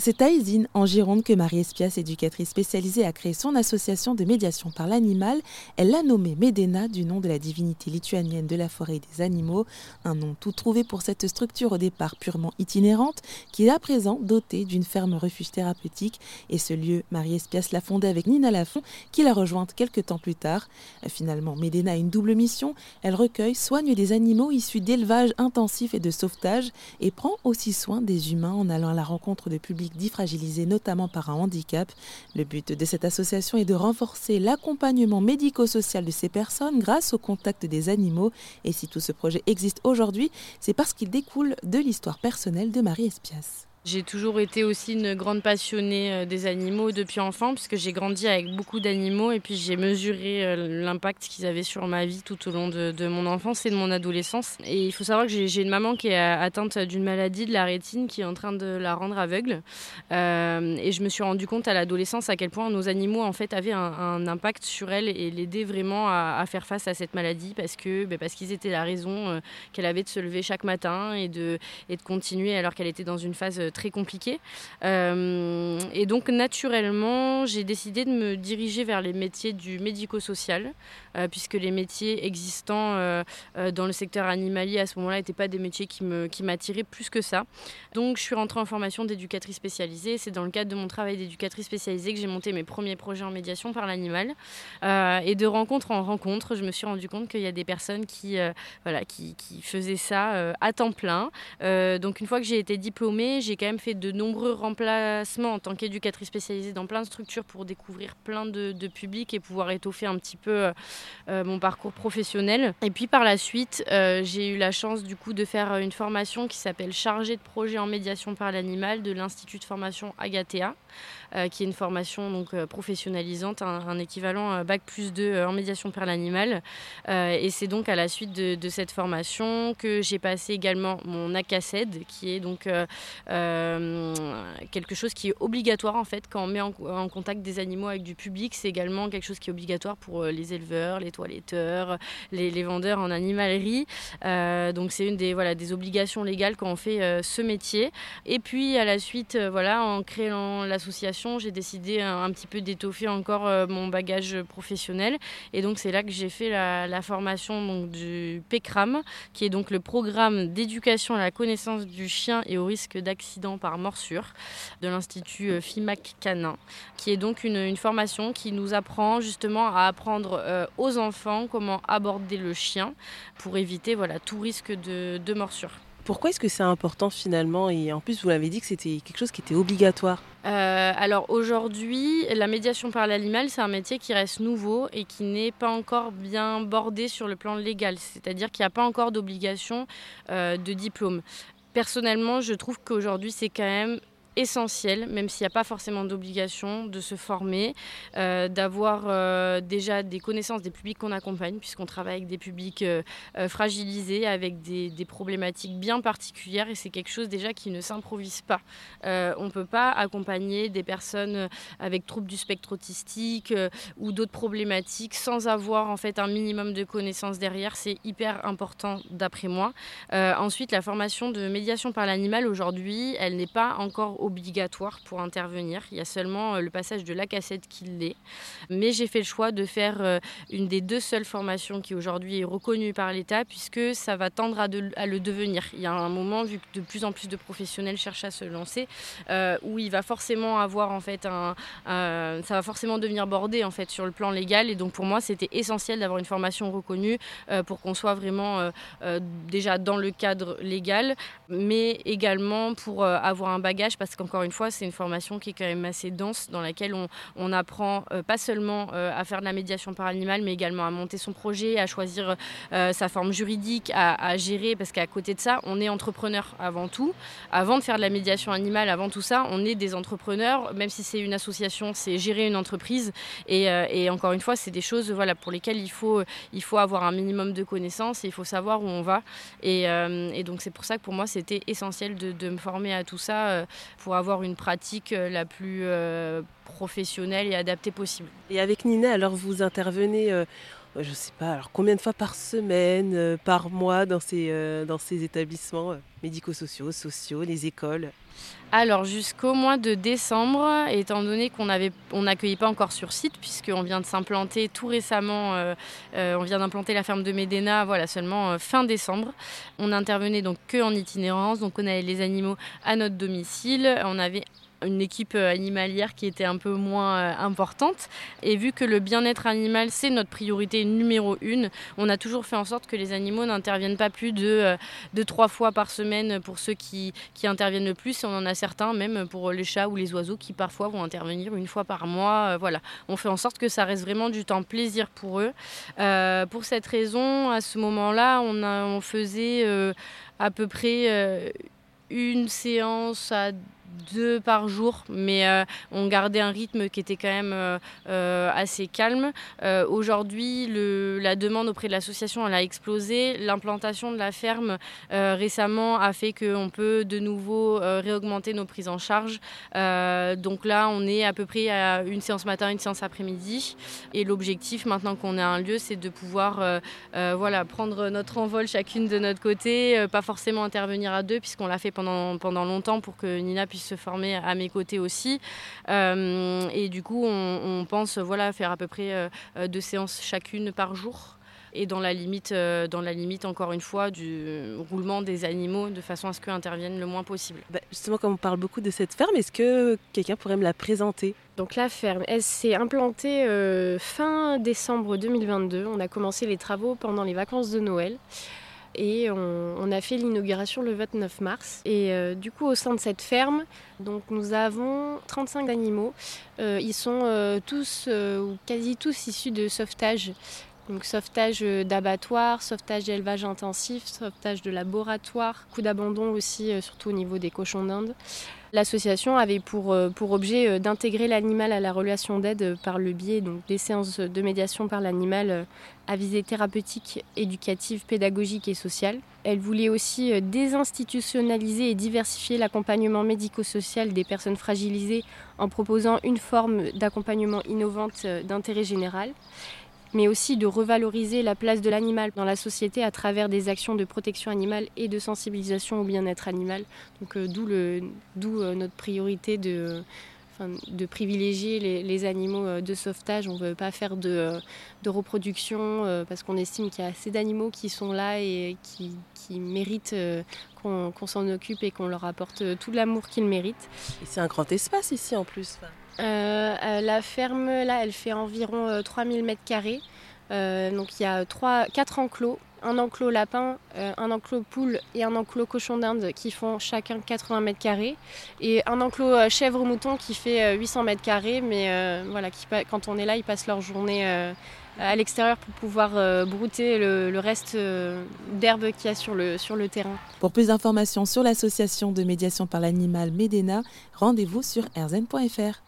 C'est à Isine, en Gironde, que Marie Espias, éducatrice spécialisée, a créé son association de médiation par l'animal. Elle l'a nommée Medena, du nom de la divinité lituanienne de la forêt et des animaux. Un nom tout trouvé pour cette structure au départ purement itinérante, qui est à présent dotée d'une ferme refuge thérapeutique. Et ce lieu, Marie Espias l'a fondé avec Nina Lafont, qui l'a rejointe quelques temps plus tard. Finalement, Medena a une double mission. Elle recueille, soigne des animaux issus d'élevage intensif et de sauvetage, et prend aussi soin des humains en allant à la rencontre de publics dit fragilisés notamment par un handicap. Le but de cette association est de renforcer l'accompagnement médico-social de ces personnes grâce au contact des animaux. Et si tout ce projet existe aujourd'hui, c'est parce qu'il découle de l'histoire personnelle de Marie Espias. J'ai toujours été aussi une grande passionnée euh, des animaux depuis enfant, puisque j'ai grandi avec beaucoup d'animaux et puis j'ai mesuré euh, l'impact qu'ils avaient sur ma vie tout au long de, mon enfance et de mon adolescence. Et il faut savoir que j'ai une maman qui est atteinte d'une maladie de la rétine qui est en train de la rendre aveugle. Euh, et je me suis rendu compte à l'adolescence à quel point nos animaux en fait avaient un, impact sur elle et l'aidaient vraiment à, faire face à cette maladie parce que ben, parce qu'ils étaient la raison qu'elle avait de se lever chaque matin et de, et de continuer alors qu'elle était dans une phase très compliqué. Euh, et donc naturellement, j'ai décidé de me diriger vers les métiers du médico-social, euh, puisque les métiers existants euh, dans le secteur animalier à ce moment-là n'étaient pas des métiers qui m'attiraient qui plus que ça. Donc je suis rentrée en formation d'éducatrice spécialisée. C'est dans le cadre de mon travail d'éducatrice spécialisée que j'ai monté mes premiers projets en médiation par l'animal. et de rencontre en rencontre, je me suis rendu compte qu'il y a des personnes qui, voilà, qui, qui faisaient ça à temps plein. donc une fois que j'ai été diplômée, j'ai quand même fait de nombreux remplacements en tant qu'éducatrice spécialisée dans plein de structures pour découvrir plein de, publics et pouvoir étoffer un petit peu euh, euh, mon parcours professionnel. Et puis par la suite, euh, j'ai eu la chance du coup de faire une formation qui s'appelle chargée de projet en médiation par l'animal de l'Institut de formation Agatea, qui est une formation donc professionnalisante, un, équivalent bac plus 2 en médiation par l'animal. et c'est donc à la suite de, cette formation que j'ai passé également mon ACACED, qui est donc euh, quelque chose qui est obligatoire en fait quand on met en, contact des animaux avec du public. C'est également quelque chose qui est obligatoire pour euh, les éleveurs, les toiletteurs, les, vendeurs en animalerie. Euh, donc c'est une des, voilà, des obligations légales quand on fait ce métier. Et puis à la suite, voilà, en créant l'association, j'ai décidé un, petit peu d'étoffer encore mon bagage professionnel. Et donc c'est là que j'ai fait la, formation donc, du PECRAM, qui est donc le programme d'éducation à la connaissance du chien et au risque d'accident par morsure de l'Institut euh, FIMAC Canin, qui est donc une, formation qui nous apprend justement à apprendre euh, aux enfants comment aborder le chien pour éviter voilà, tout risque de, morsure. Pourquoi est-ce que c'est important finalement? Et en plus, vous l'avez dit que c'était quelque chose qui était obligatoire. Euh, alors aujourd'hui, la médiation par l'animal, c'est un métier qui reste nouveau et qui n'est pas encore bien bordé sur le plan légal. C'est-à-dire qu'il n'y a pas encore d'obligation de diplôme personnellement, je trouve qu'aujourd'hui, c'est quand même essentiel, même s'il n'y a pas forcément d'obligation de se former, euh, d'avoir euh, déjà des connaissances des publics qu'on accompagne, puisqu'on travaille avec des publics euh, fragilisés, avec des, problématiques bien particulières, et c'est quelque chose déjà qui ne s'improvise pas. on ne peut pas accompagner des personnes avec troubles du spectre autistique ou d'autres problématiques sans avoir en fait un minimum de connaissances derrière. C'est hyper important d'après moi. ensuite, la formation de médiation par l'animal aujourd'hui, elle n'est pas encore obligatoire pour intervenir. Il y a seulement euh, le passage de la cassette qui l'est. Mais j'ai fait le choix de faire euh, une des deux seules formations qui aujourd'hui est reconnue par l'État puisque ça va tendre à, le devenir. Il y a un moment, vu que de plus en plus de professionnels cherchent à se lancer, euh, où il va forcément avoir en fait un, ça va forcément devenir bordé en fait sur le plan légal. Et donc pour moi, c'était essentiel d'avoir une formation reconnue pour qu'on soit vraiment déjà dans le cadre légal, mais également pour avoir un bagage parce qu'encore une fois, c'est une formation qui est quand même assez dense, dans laquelle on, apprend euh, pas seulement euh, à faire de la médiation par animal, mais également à monter son projet, à choisir euh, sa forme juridique, à, gérer, parce qu'à côté de ça, on est entrepreneur avant tout. Avant de faire de la médiation animale, avant tout ça, on est des entrepreneurs, même si c'est une association, c'est gérer une entreprise. Et, encore une fois, c'est des choses voilà, pour lesquelles il faut, il faut avoir un minimum de connaissances et il faut savoir où on va. Et, donc c'est pour ça que pour moi, c'était essentiel de, de, me former à tout ça pour avoir une pratique euh, la plus euh, professionnelle et adaptée possible. Et avec Nina, alors vous intervenez euh, je ne sais pas, alors combien de fois par semaine, par mois dans ces, dans ces établissements médico-sociaux, sociaux, les écoles? Alors jusqu'au mois de décembre, étant donné qu'on avait, on n'accueillait pas encore sur site, puisqu'on vient de s'implanter tout récemment, euh, euh, on vient d'implanter la ferme de Médéna, voilà seulement euh, fin décembre. On intervenait donc que en itinérance, donc on avait les animaux à notre domicile, on avait une équipe euh, animalière qui était un peu moins euh, importante. Et vu que le bien-être animal, c'est notre priorité numéro une, on a toujours fait en sorte que les animaux n'interviennent pas plus de, euh, de trois fois par semaine pour ceux qui, qui interviennent le plus. Et on en a certains, même pour les chats ou les oiseaux, qui parfois vont intervenir une fois par mois. Voilà, on fait en sorte que ça reste vraiment du temps plaisir pour eux. pour cette raison, à ce moment-là, on, on faisait à peu près une séance à deux par jour, mais euh, on gardait un rythme qui était quand même euh, euh, assez calme. Aujourd'hui, la demande auprès de l'association a explosé. L'implantation de la ferme récemment a fait qu'on peut de nouveau réaugmenter nos prises en charge. donc là, on est à peu près à une séance matin, une séance après-midi. Et l'objectif, maintenant qu'on a un lieu, c'est de pouvoir voilà, prendre notre envol chacune de notre côté, pas forcément intervenir à deux, puisqu'on l'a fait pendant, pendant longtemps pour que Nina puisse se former à mes côtés aussi. Euh, et du coup, on, pense voilà, faire à peu près euh, deux séances chacune par jour et dans la limite, euh, dans la limite encore une fois du roulement des animaux de façon à ce qu'eux interviennent le moins possible. Bah, justement, comme on parle beaucoup de cette ferme, est-ce que quelqu'un pourrait me la présenter? Donc la ferme, elle s'est implantée fin décembre 2022. On a commencé les travaux pendant les vacances de Noël et on, a fait l'inauguration le 29 mars. Et euh, du coup, au sein de cette ferme, donc nous avons 35 animaux. Euh, ils sont euh, tous ou quasi tous issus de sauvetage. Donc sauvetage d'abattoir, sauvetage d'élevage intensif, sauvetage de laboratoire, coup d'abandon aussi, surtout au niveau des cochons d'Inde. L'association avait pour, pour objet d'intégrer l'animal à la relation d'aide par le biais donc, des séances de médiation par l'animal à visée thérapeutique, éducative, pédagogique et sociale. Elle voulait aussi euh, désinstitutionnaliser et diversifier l'accompagnement médico-social des personnes fragilisées en proposant une forme d'accompagnement innovante euh, d'intérêt général mais aussi de revaloriser la place de l'animal dans la société à travers des actions de protection animale et de sensibilisation au bien-être animal. Donc euh, d'où notre priorité de privilégier les, animaux euh, de sauvetage. On ne veut pas faire de, euh, reproduction euh, parce qu'on estime qu'il y a assez d'animaux qui sont là et qui, méritent qu'on s'en occupe et qu'on leur apporte tout l'amour qu'ils méritent. C'est un grand espace ici en plus. La ferme, là, elle fait environ 3000 mètres carrés. donc il y a 3, 4 enclos un enclos lapin, euh, un enclos poule et un enclos cochon d'Inde qui font chacun 80 mètres carrés et un enclos euh, chèvre mouton qui fait 800 euh, mètres carrés mais voilà qui, quand on est là ils passent leur journée à l'extérieur pour pouvoir brouter le, reste d'herbe qu'il y a sur le, sur le terrain. Pour plus d'informations sur l'association de médiation par l'animal Medena, rendez-vous sur erzen.fr.